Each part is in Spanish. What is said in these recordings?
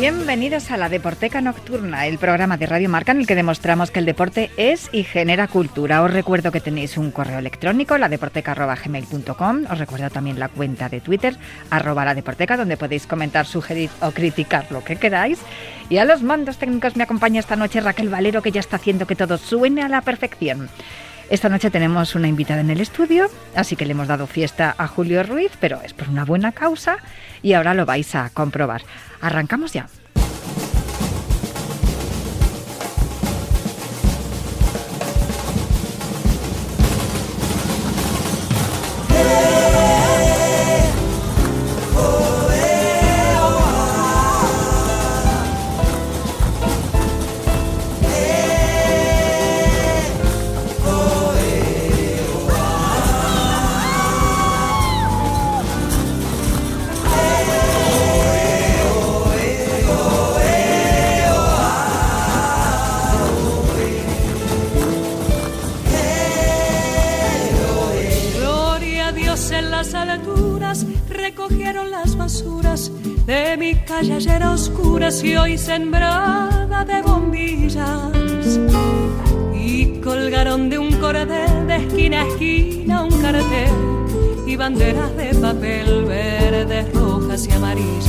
Bienvenidos a la Deporteca Nocturna, el programa de Radio Marca en el que demostramos que el deporte es y genera cultura. Os recuerdo que tenéis un correo electrónico, ladeporteca.gmail.com. Os recuerdo también la cuenta de Twitter, arroba la donde podéis comentar, sugerir o criticar lo que queráis. Y a los mandos técnicos me acompaña esta noche Raquel Valero, que ya está haciendo que todo suene a la perfección. Esta noche tenemos una invitada en el estudio, así que le hemos dado fiesta a Julio Ruiz, pero es por una buena causa y ahora lo vais a comprobar. Arrancamos ya. Y hoy sembrada de bombillas. Y colgaron de un cordel de esquina a esquina un cartel y banderas de papel verdes, rojas y amarillas.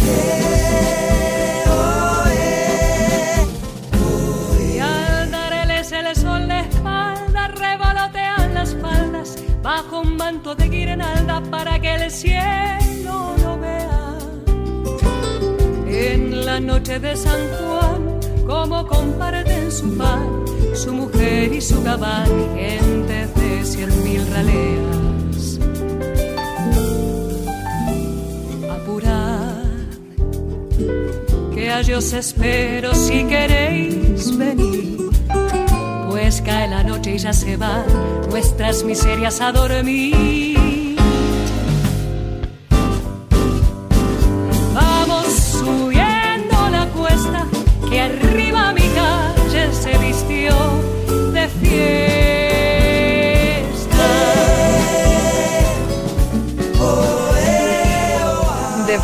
Bajo un manto de guirnalda para que el cielo lo vea en la noche de San Juan, como comparten su pan, su mujer y su cabal, gente de cien mil raleas. Apurad, que a yo os espero si queréis venir, cae la noche y ya se van nuestras miserias a dormir.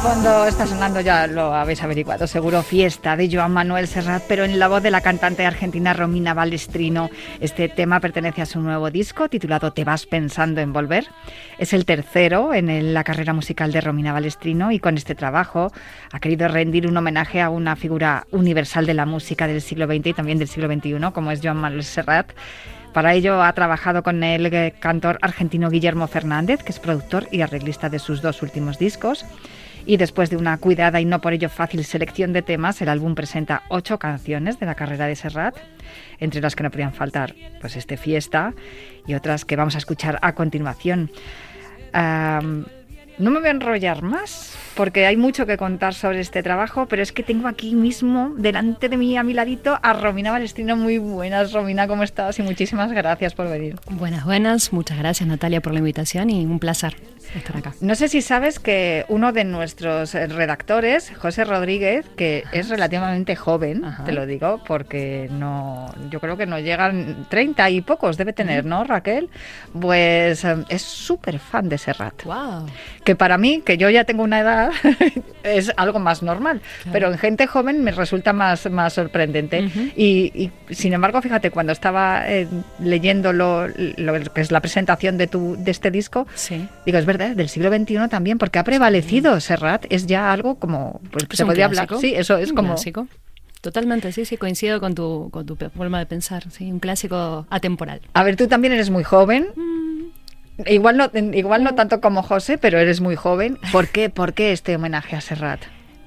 Fondo está sonando, ya lo habéis averiguado, seguro, Fiesta de Joan Manuel Serrat, pero en la voz de la cantante argentina Romina Balestrino. Este tema pertenece a su nuevo disco titulado Te vas pensando en volver. Es el tercero en la carrera musical de Romina Balestrino y con este trabajo ha querido rendir un homenaje a una figura universal de la música del siglo XX y también del siglo XXI, como es Joan Manuel Serrat. Para ello ha trabajado con el eh, cantor argentino Guillermo Fernández, que es productor y arreglista de sus dos últimos discos. Y después de una cuidada y no por ello fácil selección de temas, el álbum presenta ocho canciones de la carrera de Serrat, entre las que no podían faltar pues este Fiesta y otras que vamos a escuchar a continuación. No me voy a enrollar más porque hay mucho que contar sobre este trabajo, pero es que tengo aquí mismo, delante de mí, a mi ladito, a Romina Balestino. Muy buenas, Romina, ¿cómo estás? Y muchísimas gracias por venir. Buenas, buenas. Muchas gracias, Natalia, por la invitación y un placer estar acá. No sé si sabes que uno de nuestros redactores, José Rodríguez, que es relativamente joven, te lo digo, porque no, yo creo que no llegan 30 y pocos, debe tener, ¿no, Raquel? Pues eh, es súper fan de Serrat. Wow. Que para mí, que yo ya tengo una edad, es algo más normal. Pero en gente joven me resulta más, más sorprendente. y, sin embargo, fíjate, cuando estaba eh, leyendo lo, que es la presentación de, tu, de este disco, digo, es verdad, del siglo XXI también, porque ha prevalecido Serrat, es ya algo como, pues se podría hablar. Sí, eso es como... Clásico. Totalmente, sí, sí, coincido con tu, con tu forma de pensar, sí, un clásico atemporal. A ver, tú también eres muy joven. Mm. Igual no, igual no tanto como José, pero eres muy joven. ¿Por qué, ¿Por qué este homenaje a Serrat?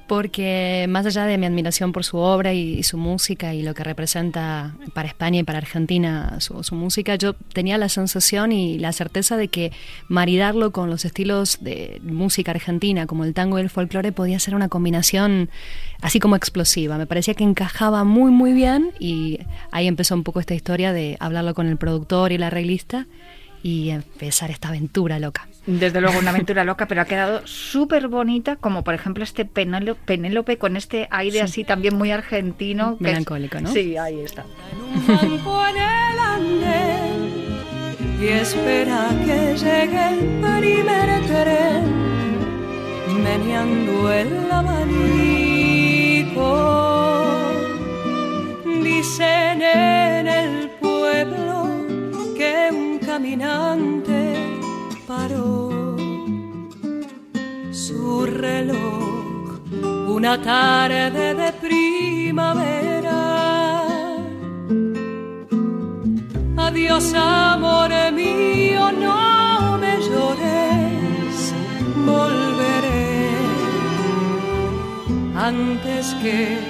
Porque más allá de mi admiración por su obra y, su música y lo que representa para España y para Argentina su, su, música, yo tenía la sensación y la certeza de que maridarlo con los estilos de música argentina, como el tango y el folclore, podía ser una combinación así como explosiva. Me parecía que encajaba muy, muy bien y ahí empezó un poco esta historia de hablarlo con el productor y la arreglista y empezar esta aventura loca. Desde luego, una aventura loca, pero ha quedado súper bonita, como por ejemplo este Penélope con este aire así también muy argentino. Melancólico, ¿no? Sí, ahí está. y espera que llegue el primer tren, meneando el abanico. Dicen caminante paró. Su reloj una tarde de primavera. Adiós, amor mío, no me llores, volveré antes que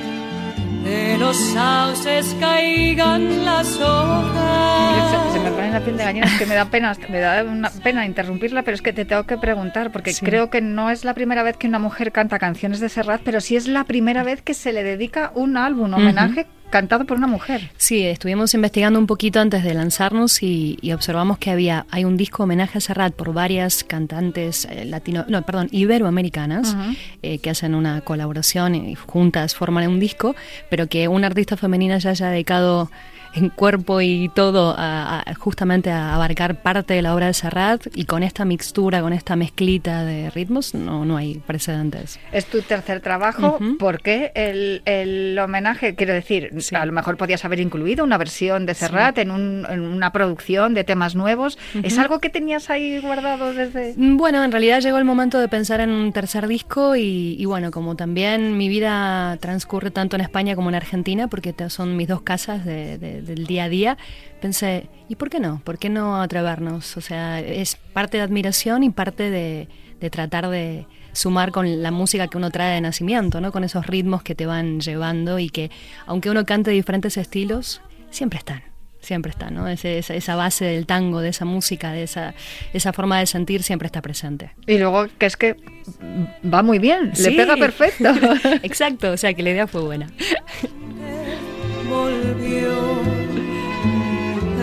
de los sauces caigan las hojas. Se, me pone la piel de gallina, es que me da pena, me da una pena interrumpirla, pero es que te tengo que preguntar, porque creo que no es la primera vez que una mujer canta canciones de Serrat, pero sí es la primera vez que se le dedica un álbum, homenaje cantado por una mujer. Sí, estuvimos investigando un poquito antes de lanzarnos y, observamos que había hay un disco homenaje a Serrat por varias cantantes eh, latino, no, perdón, iberoamericanas eh, que hacen una colaboración y juntas forman un disco, pero que una artista femenina ya haya dedicado en cuerpo y todo a, justamente a abarcar parte de la obra de Serrat y con esta mixtura, con esta mezclita de ritmos, no, no hay precedentes. Es tu tercer trabajo, ¿por qué el, homenaje? Quiero decir, a lo mejor podías haber incluido una versión de Serrat en, una producción de temas nuevos. ¿Es algo que tenías ahí guardado desde...? Mm, bueno, en realidad llegó el momento de pensar en un tercer disco y, bueno, como también mi vida transcurre tanto en España como en Argentina, porque son mis dos casas de del día a día, pensé, ¿y por qué no? ¿Por qué no atrevernos? O sea, es parte de admiración y parte de, tratar de sumar con la música que uno trae de nacimiento, ¿no? Con esos ritmos que te van llevando y que, aunque uno cante diferentes estilos, siempre están siempre están, ¿no? esa, base del tango, de esa música, de esa, esa forma de sentir siempre está presente. Y luego que es que va muy bien, le pega perfecto. Exacto, o sea que la idea fue buena. Volvió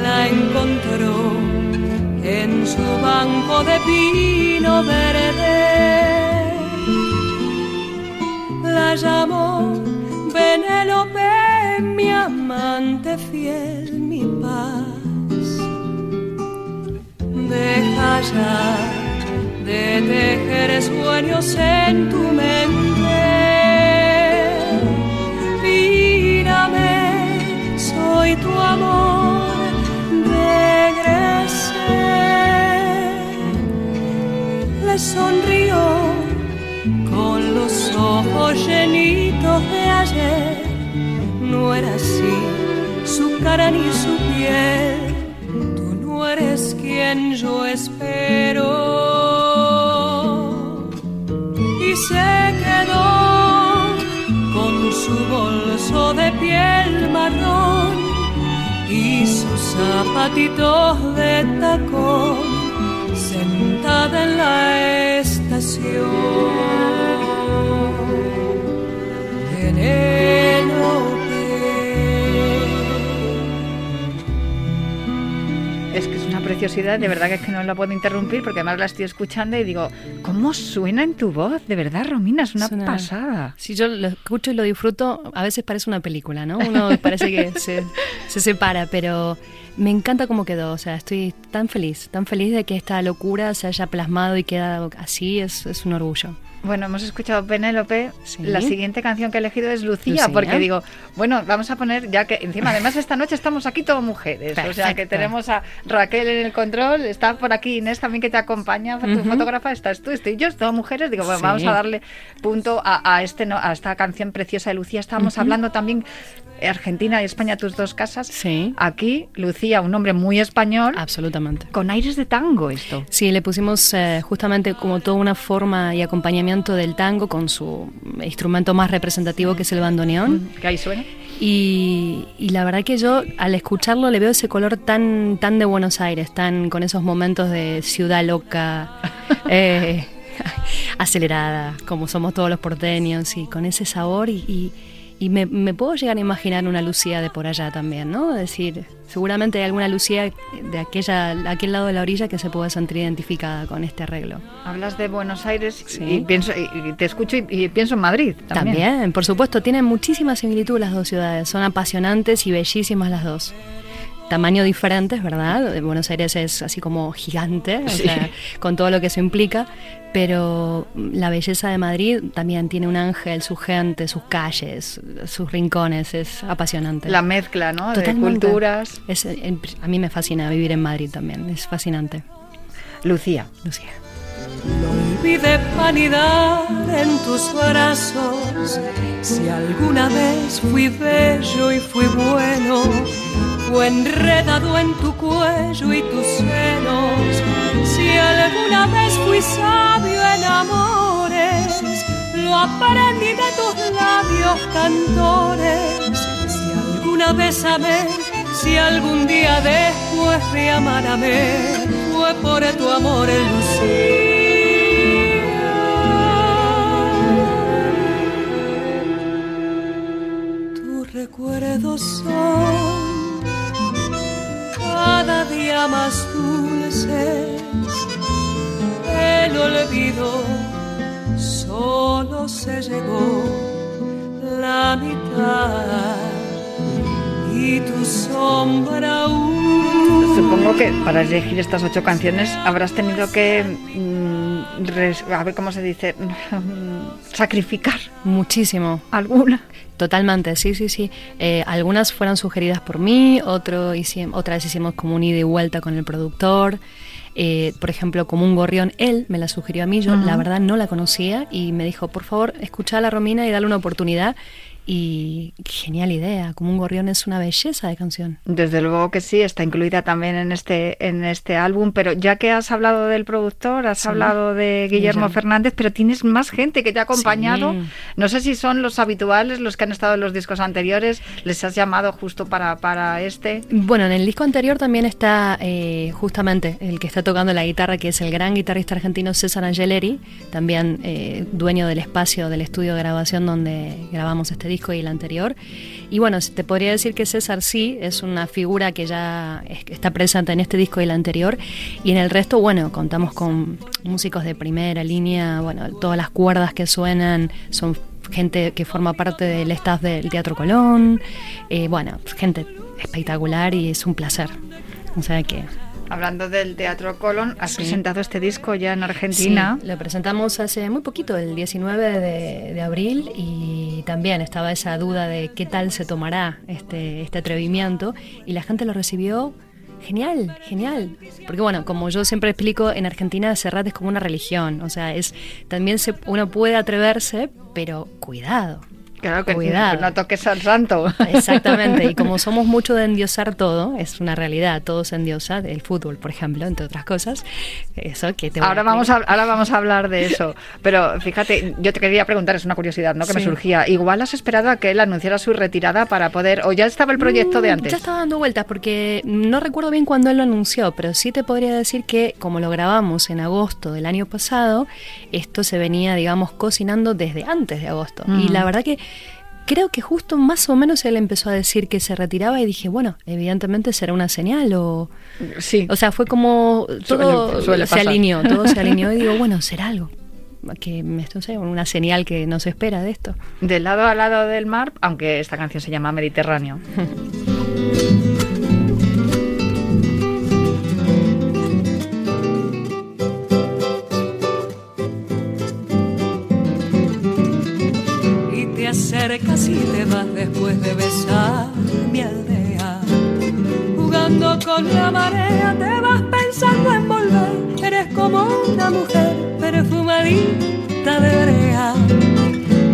la encontró en su banco de pino verde. La llamó Penélope, mi amante fiel, mi paz. Deja ya de tejer sueños en tu mente. Soy tu amor le sonrió con los ojos llenitos de ayer. No era así su cara ni su piel. Tú no eres quien yo espero. Y se quedó con su bolso de piel y zapatitos de tacón sentada en la estación. Es que es una preciosidad, de verdad que es que no la puedo interrumpir porque además la estoy escuchando y digo, ¿cómo suena en tu voz? De verdad, Romina, es una pasada. Si yo lo escucho y lo disfruto, a veces parece una película, ¿no? Uno parece que se, se separa, pero me encanta cómo quedó, o sea, estoy tan feliz, tan feliz de que esta locura se haya plasmado y quedado así, es, es un orgullo. Bueno, hemos escuchado Penélope. La siguiente canción que he elegido es Lucía, porque digo, bueno, vamos a poner, ya que encima, además esta noche estamos aquí todas mujeres. O sea que tenemos a Raquel en el control, está por aquí Inés también que te acompaña, tu fotógrafa, estás tú, estoy yo, todas mujeres. Digo, bueno, vamos a darle punto a, este, a esta canción preciosa de Lucía. Estábamos hablando también Argentina y España, tus dos casas. Sí. Aquí, Lucía, un nombre muy español. Absolutamente. Con aires de tango esto. Sí, le pusimos eh, justamente como toda una forma y acompañamiento del tango con su instrumento más representativo que es el bandoneón. Que ahí suena. Y, la verdad que yo al escucharlo le veo ese color tan, tan de Buenos Aires, tan con esos momentos de ciudad loca, eh, acelerada, como somos todos los porteños, y con ese sabor y Y me, puedo llegar a imaginar una Lucía de por allá también, ¿no? Es decir, seguramente hay alguna Lucía de aquella, aquel lado de la orilla que se pueda sentir identificada con este arreglo. Hablas de Buenos Aires y, pienso, y te escucho y, pienso en Madrid también. También, por supuesto, tienen muchísima similitud las dos ciudades, son apasionantes y bellísimas las dos tamaño diferentes, ¿verdad? Buenos Aires es así como gigante, con todo lo que eso implica, pero la belleza de Madrid también tiene un ángel, su gente, sus calles, sus rincones, es apasionante. La mezcla, ¿no? De culturas. a mí me fascina vivir en Madrid también, es fascinante. Lucía. Lucía. No olvide vanidad en tus brazos, si alguna vez fui bello y fui bueno o enredado en tu cuello y tus senos. Si alguna vez fui sabio en amores, lo aprendí de tus labios cantores. Si alguna vez amé, si algún día después de amar fue por tu amor Lucía. Tus recuerdos son cada día más dulces. El olvido solo se llevó la mitad y tu sombra aún. Supongo que para elegir estas ocho canciones habrás tenido que mm, a ver cómo se dice sacrificar muchísimo alguna Totalmente, sí, sí, sí. Eh, algunas fueron sugeridas por mí, otro otras hicimos como un ida y vuelta con el productor. Eh, por ejemplo, como un gorrión, él me la sugirió a mí, yo la verdad no la conocía y me dijo, por favor, escucha a la Romina y dale una oportunidad. Y genial idea, como un gorrión es una belleza de canción. Desde luego que sí, está incluida también en este, en este álbum, pero ya que has hablado del productor, has hablado de Guillermo Fernández, pero tienes más gente que te ha acompañado. No sé si son los habituales, los que han estado en los discos anteriores, les has llamado justo para, para este. Bueno, en el disco anterior también está eh, justamente el que está tocando la guitarra, que es el gran guitarrista argentino César Angeleri, también eh, dueño del espacio del estudio de grabación donde grabamos este disco y el anterior. Y bueno, te podría decir que César sí es una figura que ya está presente en este disco y el anterior. Y en el resto, bueno, contamos con músicos de primera línea, bueno, todas las cuerdas que suenan son gente que forma parte del staff del Teatro Colón. Eh, bueno, gente espectacular y es un placer. O sea que Hablando del Teatro Colón, has presentado este disco ya en Argentina. Sí, lo presentamos hace muy poquito, el 19 de, abril, y también estaba esa duda de qué tal se tomará este, este atrevimiento, y la gente lo recibió genial, genial. Porque bueno, como yo siempre explico, en Argentina Serrat es como una religión, o sea, es también se, uno puede atreverse, pero cuidado. Claro que Cuidado. no toques al santo. Exactamente, y como somos mucho de endiosar todo, es una realidad, todo se endiosa, el fútbol, por ejemplo, entre otras cosas. Eso que te ahora, vamos a, ahora vamos a hablar de eso, pero fíjate, yo te quería preguntar, es una curiosidad ¿no? que me surgía, igual has esperado a que él anunciara su retirada para poder, o ya estaba el proyecto de mm, antes. Ya estaba dando vueltas, porque no recuerdo bien cuándo él lo anunció, pero sí te podría decir que como lo grabamos en agosto del año pasado, esto se venía, digamos, cocinando desde antes de agosto. Y la verdad que creo que justo más o menos él empezó a decir que se retiraba y dije, bueno, evidentemente será una señal o... Sí. O sea, fue como todo se alineó, todo se alineó y digo, bueno, será algo que esto sé, una señal que no se espera de esto. De lado a lado del mar, aunque esta canción se llama Mediterráneo. de besar mi aldea. Jugando con la marea te vas pensando en volver. Eres como una mujer perfumadita de brea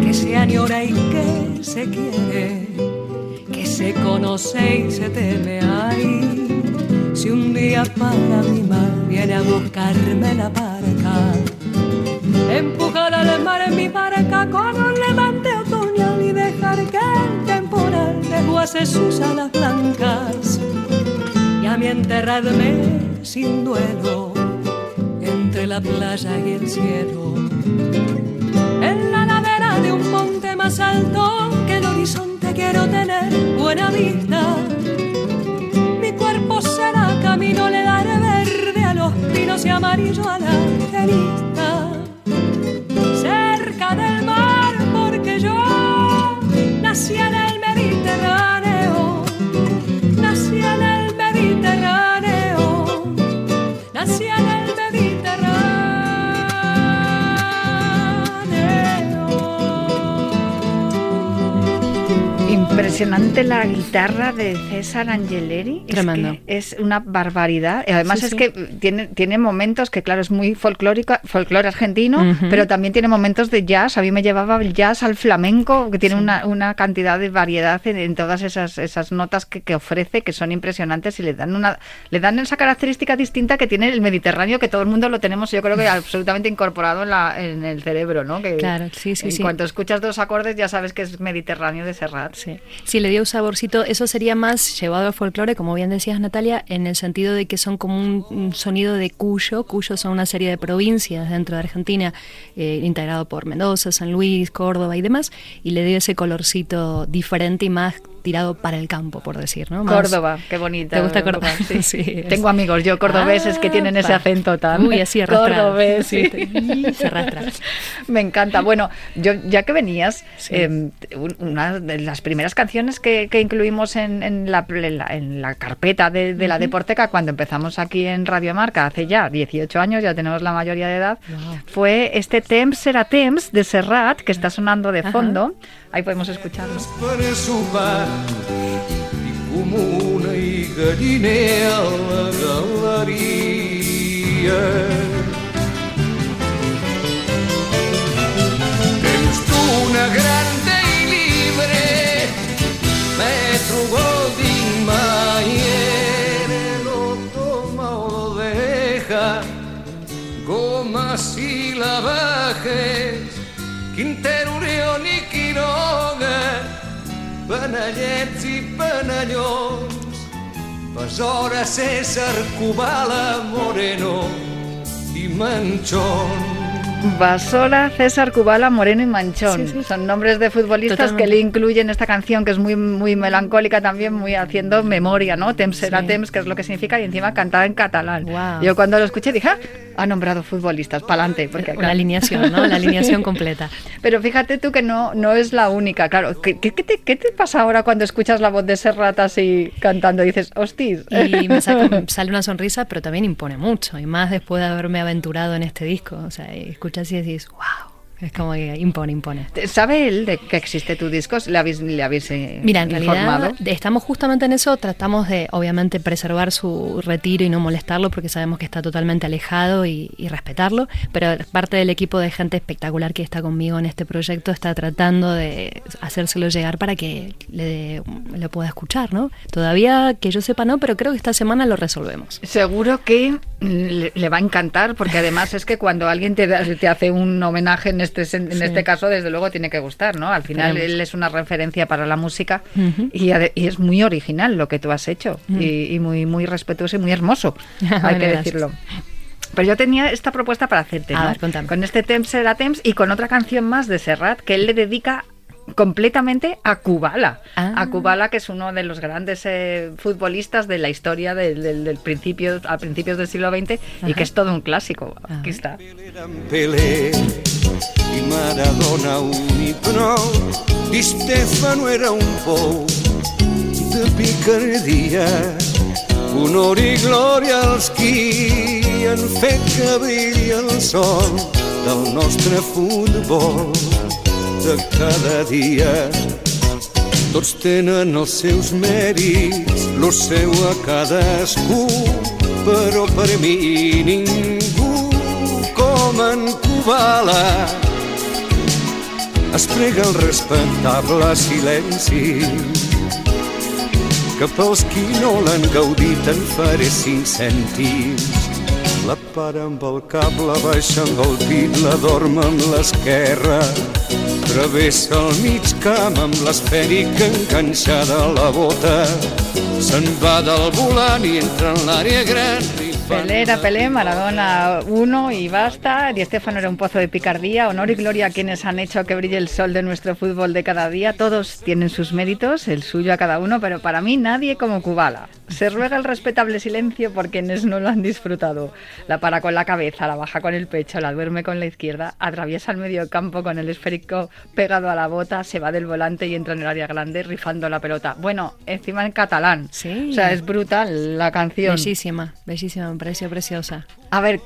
que se añora y que se quiere, que se conoce y se teme. Ay, si un día para mi mal viene a buscarme la barca, empujar al mar en mi barca con un levante que el temporal desguace sus alas blancas y a mí enterrarme sin duelo entre la playa y el cielo. En la ladera de un monte más alto que el horizonte quiero tener buena vista. Mi cuerpo será camino, le daré verde a los pinos y amarillo a la angelista. Cerca del mar, porque yo nací en Impresionante la guitarra de César Angeleri. Tremendo. Es, que es una barbaridad. Y además Sí, es sí. que tiene, tiene momentos que, claro, es muy folclórico, folclore argentino, pero también tiene momentos de jazz. A mí me llevaba el jazz al flamenco, que tiene una, una cantidad de variedad en, en todas esas, esas notas que, que ofrece, que son impresionantes y le dan una le dan esa característica distinta que tiene el Mediterráneo, que todo el mundo lo tenemos, yo creo que absolutamente incorporado en, la, en el cerebro, ¿no? Que Claro, sí, sí, en sí. cuanto escuchas dos acordes ya sabes que es Mediterráneo de Serrat. Sí. Sí, le dio un saborcito. Eso sería más llevado al folclore, como bien decías, Natalia, en el sentido de que son como un, sonido de Cuyo. Cuyo son una serie de provincias dentro de Argentina, eh, integrado por Mendoza, San Luis, Córdoba y demás, y le dio ese colorcito diferente y más tirado para el campo, por decir, ¿no? Más- Córdoba, qué bonita. ¿Te gusta Córdoba? Sí. Sí, Tengo amigos yo cordobeses que Ah, tienen ese acento tan Uy, así arrastrado. cordobés. Sí, sí. te- y se arrastra. Me encanta. Bueno, yo ya que venías, Sí. eh, un- una de las primeras canciones que, que incluimos en, en la, en la- en la carpeta de, de la Deporteca cuando empezamos aquí en Radio Marca hace ya 18 años, ya tenemos la mayoría de edad, Wow. fue este Temps serà Temps de Serrat que está sonando de Ajá. fondo. Ahí podemos escucharlo. I comuna i galliner a la galeria. Temps d'una grande i libre, metro Golding Mayer, lo toma o lo deja, goma si la bajes, Quintero, Orión i Quiroga, Panellets i Besora, César, Cubala, Moreno i Manchón. Basora, César Cubala, Moreno y Manchón. Sí, sí. Son nombres de futbolistas Totalmente. que le incluyen esta canción que es muy muy melancólica también, muy haciendo memoria, ¿no? Temps Sí. temps, que es lo que significa, y encima cantada en catalán. Yo cuando lo escuché dije, "Ah, ha nombrado futbolistas, pa'lante. Porque, Una claro. alineación, ¿no? La alineación completa. Pero fíjate tú que no, no es la única, claro. ¿Qué, te, qué te pasa ahora cuando escuchas la voz de Serrat así cantando y dices, hostis? Y me saca- sale una sonrisa, pero también impone mucho. Y más después de haberme aventurado en este disco. O sea, escuchas y decís, wow. Es como que impone, impone. ¿Sabe él de que existe tu disco? ¿Le habéis, le habéis eh, Mira, en informado? realidad estamos justamente en eso, tratamos de obviamente preservar su retiro y no molestarlo porque sabemos que está totalmente alejado y, y respetarlo, pero parte del equipo de gente espectacular que está conmigo en este proyecto está tratando de hacérselo llegar para que le, le pueda escuchar, ¿no? Todavía que yo sepa no, pero creo que esta semana lo resolvemos. Seguro que le, le va a encantar, porque además es que cuando alguien te, da- te hace un homenaje en este en Sí. este caso, desde luego tiene que gustar, ¿no? Al final él es una referencia para la música y, y es muy original lo que tú has hecho y, y muy muy respetuoso y muy hermoso, hay que decirlo. Pero yo tenía esta propuesta para hacerte. Con este Temps será Temps y con otra canción más de Serrat que él le dedica completamente a Kubala. Ah. A Kubala, que es uno de los grandes eh, futbolistas de la historia del, del- del principio, a principios del siglo XX y Ajá. que es todo un clásico. Ah. Aquí está. Pelé i Maradona un hipnol i Stefano era un pou de picardia honor i glòria als qui han fet que brilli el sol del nostre futbol de cada dia tots tenen els seus mèrits, lo seu a cadascú, però per mi ningú com en Kubala es prega el respectable silenci que pels qui no l'han gaudit en faré cinc cèntims. La para amb el cap, la baixa amb el pit, la dorm amb l'esquerra. Travessa el mig camp amb l'esfèrica enganxada a la bota. Se'n va del volant i entra en l'àrea gran Pelé era Pelé, Maradona uno y basta. Di Stefano era un pozo de picardía. Honor y gloria a quienes han hecho que brille el sol de nuestro fútbol de cada día. Todos tienen sus méritos, el suyo a cada uno, pero para mí nadie como Kubala. Se ruega el respetable silencio por quienes no lo han disfrutado. La para con la cabeza, la baja con el pecho, la duerme con la izquierda, atraviesa el medio campo con el esférico pegado a la bota, se va del volante y entra en el área grande rifando la pelota. Bueno, encima en catalán. Sí. O sea, es brutal la canción. Bellísima, bellísima, me pareció preciosa. A ver,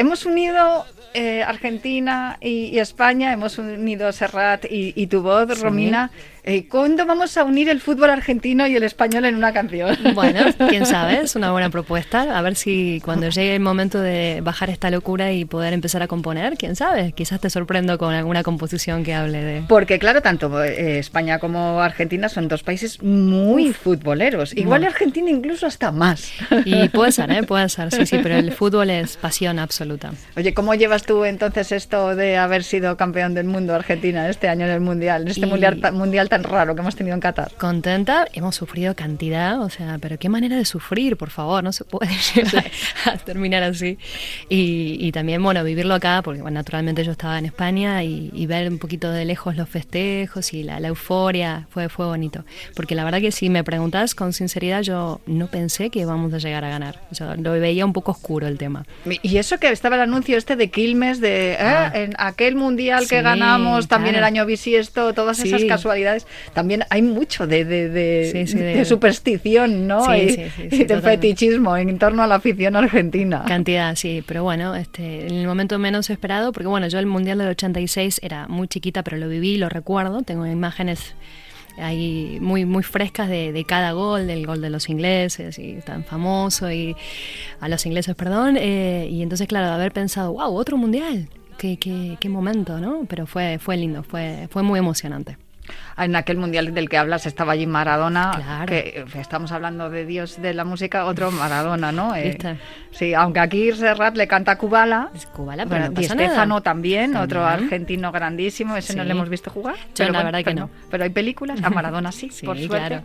hemos unido eh, Argentina y, y España, hemos unido Serrat y, y tu voz, Sí. Romina. Eh, ¿Cuándo vamos a unir el fútbol argentino y el español en una canción? Bueno, quién sabe, es una buena propuesta. A ver si cuando llegue el momento de bajar esta locura y poder empezar a componer, quién sabe, quizás te sorprendo con alguna composición que hable de... Porque claro, tanto eh, España como Argentina son dos países muy futboleros. Igual Argentina incluso hasta más. Y puede ser, ¿eh? Puede ser, sí, sí, pero el fútbol es pasión absoluta. Oye, ¿cómo llevas tú entonces esto de haber sido campeón del mundo Argentina este año en el Mundial, en este Y- mundial, mundial tan raro que hemos tenido en Qatar? Contenta, hemos sufrido cantidad, o sea, pero qué manera de sufrir, por favor, no se puede llegar a terminar así. Y, y también, bueno, vivirlo acá, porque bueno, naturalmente yo estaba en España y, y ver un poquito de lejos los festejos y la, la euforia fue, fue bonito. Porque la verdad que si me preguntas con sinceridad, yo no pensé que íbamos a llegar a ganar. Yo lo veía un poco oscuro el tema. Y eso que estaba el anuncio este de Quilmes, de ¿eh? en aquel mundial que ganamos, también claro. el año bisiesto, todas Sí. esas casualidades. También hay mucho de, de, de- Sí, superstición, ¿no? Y, de fetichismo en torno a la afición argentina. Cantidad, sí, pero bueno, este, en el momento menos esperado, porque bueno, yo el Mundial del 86 era muy chiquita, pero lo viví, lo recuerdo, tengo imágenes ahí muy muy frescas de, de cada gol, del gol de los ingleses, y tan famoso, y a los ingleses, perdón, eh, y entonces claro, haber pensado, wow, otro Mundial, qué, qué, qué momento, ¿no? Pero fue, fue lindo, fue, fue muy emocionante. En aquel mundial del que hablas estaba allí Maradona, Claro. que eh, estamos hablando de Dios de la música, otro Maradona, ¿no? Eh, sí, aunque aquí Serrat le canta a Kubala. Es Kubala, pero Bueno, no pasa nada. Stefano también, otro También. argentino grandísimo, ese no Sí. le hemos visto jugar. Yo pero la verdad que pero no. Pero hay películas, a Maradona sí, Sí, por suerte. claro.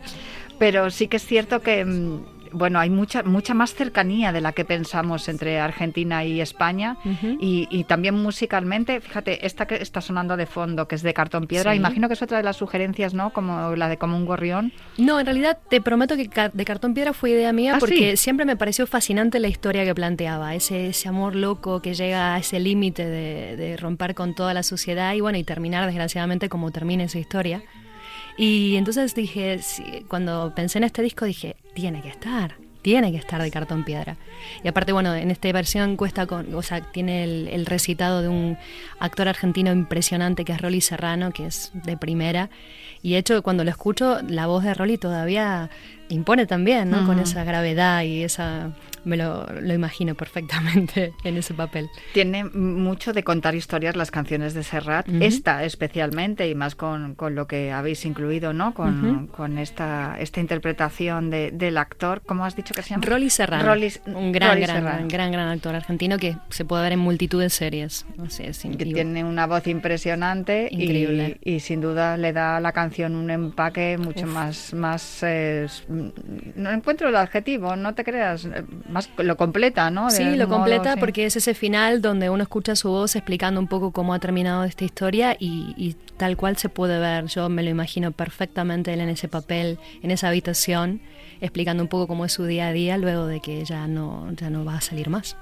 Pero sí que es cierto que mm, bueno, hay mucha mucha más cercanía de la que pensamos entre Argentina y España y, y también musicalmente, fíjate, esta que está sonando de fondo, que es de cartón piedra, Sí. imagino que es otra de las sugerencias, ¿no? Como la de como un gorrión. No, en realidad te prometo que de cartón piedra fue idea mía ¿Ah, porque sí? siempre me pareció fascinante la historia que planteaba, ese, ese amor loco que llega a ese límite de, de romper con toda la sociedad y bueno, y terminar desgraciadamente como termina esa historia. Y entonces dije, cuando pensé en este disco dije, tiene que estar, tiene que estar de cartón piedra. Y aparte, bueno, en esta versión cuesta con, o sea, tiene el, el recitado de un actor argentino impresionante que es Rolly Serrano, que es de primera. Y de hecho, cuando lo escucho, la voz de Rolly todavía impone también, ¿no? Con Ujú. esa gravedad y esa... Me lo, lo imagino perfectamente en ese papel. Tiene mucho de contar historias las canciones de Serrat, Ujú. esta especialmente, y más con, con lo que habéis incluido, ¿no? Con, Ujú. con esta, esta interpretación de- del actor, ¿cómo has dicho que se llama? Rolly Serrano, Rolly- un gran, Rolly gran, gran, gran, gran actor argentino que se puede ver en multitud de series. O sea, es que tiene una voz impresionante y- Increíble. Y, sin duda le da a la canción un empaque mucho Uf. más más eh, no encuentro el adjetivo no te creas eh, más lo completa no De Sí, lo modo, completa sí. porque es ese final donde uno escucha su voz explicando un poco cómo ha terminado esta historia y, y tal cual se puede ver. Yo me lo imagino perfectamente él en ese papel, en esa habitación, explicando un poco cómo es su día a día luego de que ya no, ya no va a salir más.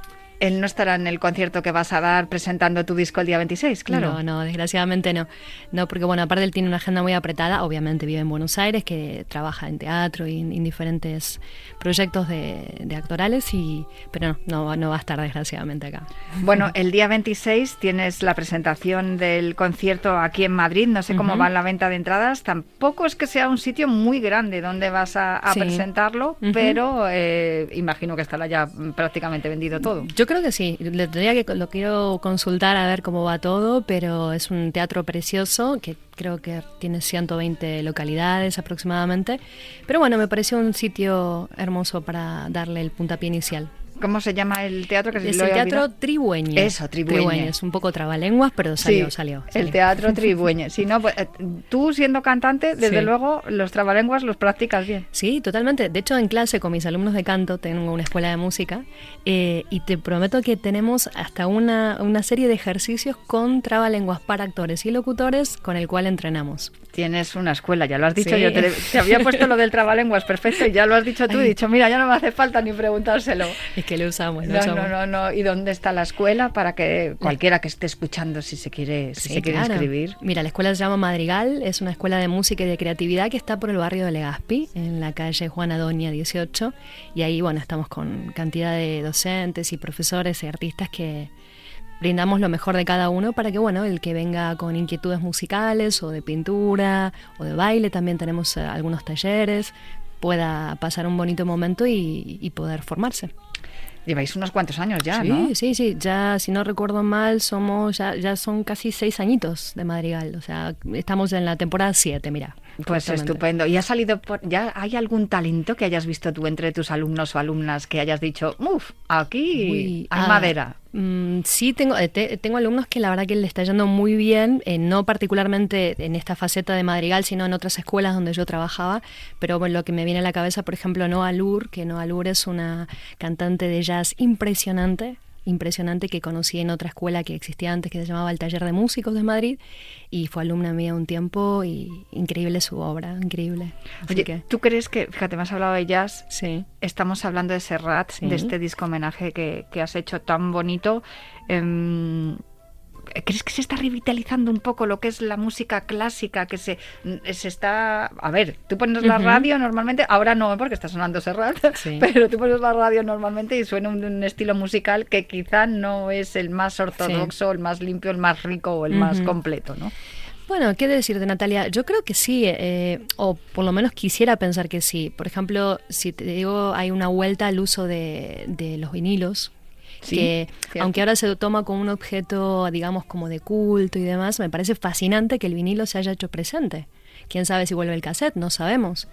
Él no estará en el concierto que vas a dar presentando tu disco el día 26 claro No, no, desgraciadamente no. No, porque bueno, aparte él tiene una agenda muy apretada, obviamente vive en Buenos Aires, que trabaja en teatro y en, en diferentes proyectos de, de actorales, y, pero no, no, no va a estar desgraciadamente acá. Bueno, el día 26 tienes la presentación del concierto aquí en Madrid. No sé cómo Ujú. va la venta de entradas. Tampoco es que sea un sitio muy grande donde vas a, a Sí. presentarlo, pero eh, imagino que estará ya prácticamente vendido todo. Yo creo que sí, le tendría que lo quiero consultar a ver cómo va todo, pero es un teatro precioso que creo que tiene 120 localidades aproximadamente. Pero bueno, me pareció un sitio hermoso para darle el puntapié inicial. ¿Cómo se llama el teatro? Que es el teatro Tribueñe. Eso, Tribueñe. Es un poco trabalenguas, pero salió, salió, El teatro Tribueñe. Si no, pues, eh, tú siendo cantante, desde luego, los trabalenguas los practicas bien. Sí, totalmente. De hecho, en clase con mis alumnos de canto, tengo una escuela de música, eh, y te prometo que tenemos hasta una, una serie de ejercicios con trabalenguas para actores y locutores con el cual entrenamos. Tienes una escuela, ya lo has dicho. Yo te, había puesto lo del trabalenguas perfecto y ya lo has dicho tú. He dicho, mira, ya no me hace falta ni preguntárselo. Es que lo usamos. no, no, no, no. ¿Y dónde está la escuela para que cualquiera que esté escuchando, si se quiere, si se quiere inscribir? Mira, la escuela se llama Madrigal, es una escuela de música y de creatividad que está por el barrio de Legazpi, en la calle Juana Doña 18. Y ahí, bueno, estamos con cantidad de docentes y profesores y artistas que brindamos lo mejor de cada uno para que, bueno, el que venga con inquietudes musicales o de pintura o de baile, también tenemos eh, algunos talleres, pueda pasar un bonito momento y, poder formarse. Lleváis unos cuantos años ya, sí, ¿no? Sí, sí, ya si no recuerdo mal, somos ya, ya son casi seis añitos de Madrigal, o sea, estamos en la temporada siete, mira. Pues estupendo. ¿Y ha salido por, ya hay algún talento que hayas visto tú entre tus alumnos o alumnas que hayas dicho, uff, aquí hay madera? Mm, sí, tengo, eh, tengo alumnos que la verdad que le está yendo muy bien, eh, no particularmente en esta faceta de Madrigal, sino en otras escuelas donde yo trabajaba, pero bueno, lo que me viene a la cabeza, por ejemplo, Noah Lur, que Noah Lur es una cantante de jazz impresionante, impresionante que conocí en otra escuela que existía antes que se llamaba el Taller de Músicos de Madrid y fue alumna mía un tiempo y increíble su obra, increíble. Oye, ¿tú crees que, fíjate, me has hablado de jazz, sí. estamos hablando de Serrat, de este disco homenaje que, que has hecho tan bonito? Eh, ¿Crees que se está revitalizando un poco lo que es la música clásica? Que se, se está. A ver, tú pones la radio normalmente, ahora no porque está sonando Serrat, pero tú pones la radio normalmente y suena un, estilo musical que quizá no es el más ortodoxo, el más limpio, el más rico o el más completo, ¿no? Bueno, ¿qué decirte, Natalia? Yo creo que sí, eh, o por lo menos quisiera pensar que sí. Por ejemplo, si te digo, hay una vuelta al uso de, de los vinilos, que aunque ahora se toma como un objeto, digamos, como de culto y demás, me parece fascinante que el vinilo se haya hecho presente. Quién sabe si vuelve el cassette, no sabemos.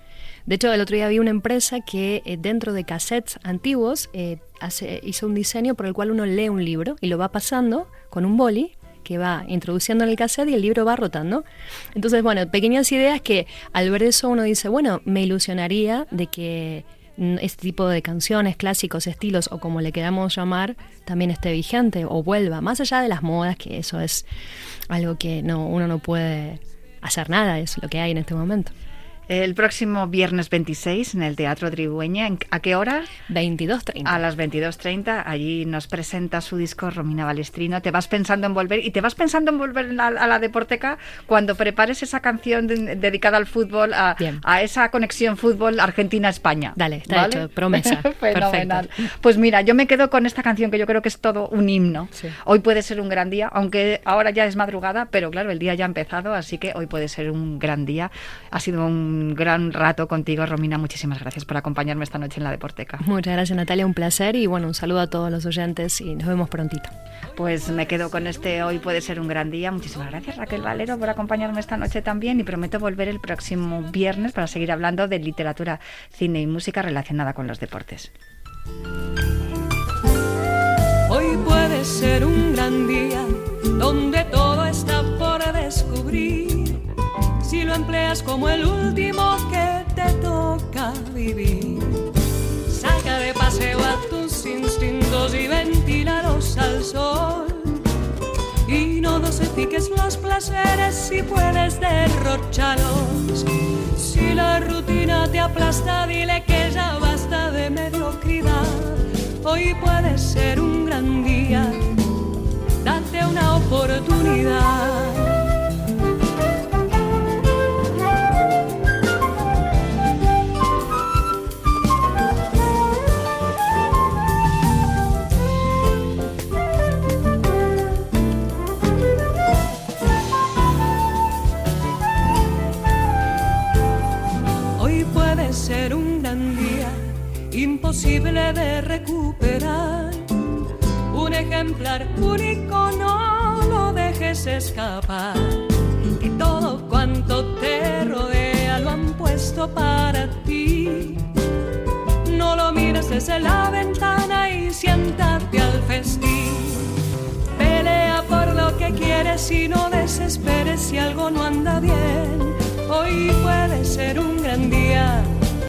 De hecho, el otro día vi una empresa que eh, dentro de cassettes antiguos eh, hace, hizo un diseño por el cual uno lee un libro y lo va pasando con un boli que va introduciendo en el cassette y el libro va rotando. Entonces, bueno, pequeñas ideas que al ver eso uno dice, bueno, me ilusionaría de que este tipo de canciones, clásicos, estilos o como le queramos llamar, también esté vigente o vuelva, más allá de las modas, que eso es algo que no, uno no puede hacer nada, es lo que hay en este momento. El próximo viernes 26 en el Teatro Tribueña. ¿A qué hora? 22.30. A las 22.30. Allí nos presenta su disco Romina Balestrino. Te vas pensando en volver y te vas pensando en volver a, la Deporteca cuando prepares esa canción dedicada al fútbol, a, esa conexión fútbol Argentina-España. Dale, está hecho, promesa. Fenomenal. Pues mira, yo me quedo con esta canción que yo creo que es todo un himno. Hoy puede ser un gran día, aunque ahora ya es madrugada, pero claro, el día ya ha empezado, así que hoy puede ser un gran día. Ha sido un gran rato contigo, Romina. Muchísimas gracias por acompañarme esta noche en la Deporteca. Muchas gracias, Natalia. Un placer y bueno, un saludo a todos los oyentes y nos vemos prontito. Pues me quedo con este Hoy puede ser un gran día. Muchísimas gracias, Raquel Valero, por acompañarme esta noche también y prometo volver el próximo viernes para seguir hablando de literatura, cine y música relacionada con los deportes. Hoy puede ser un gran día donde todo está por descubrir empleas como el último que te toca vivir. Saca de paseo a tus instintos y ventilaros al sol. Y no dosifiques los placeres si puedes derrocharlos. Si la rutina te aplasta, dile que ya basta de mediocridad. Hoy puede ser un gran día, date una oportunidad. De recuperar. Un ejemplar único no lo dejes escapar. Que todo cuanto te rodea lo han puesto para ti. No lo mires desde la ventana y siéntate al festín. Pelea por lo que quieres y no desesperes si algo no anda bien. Hoy puede ser un gran día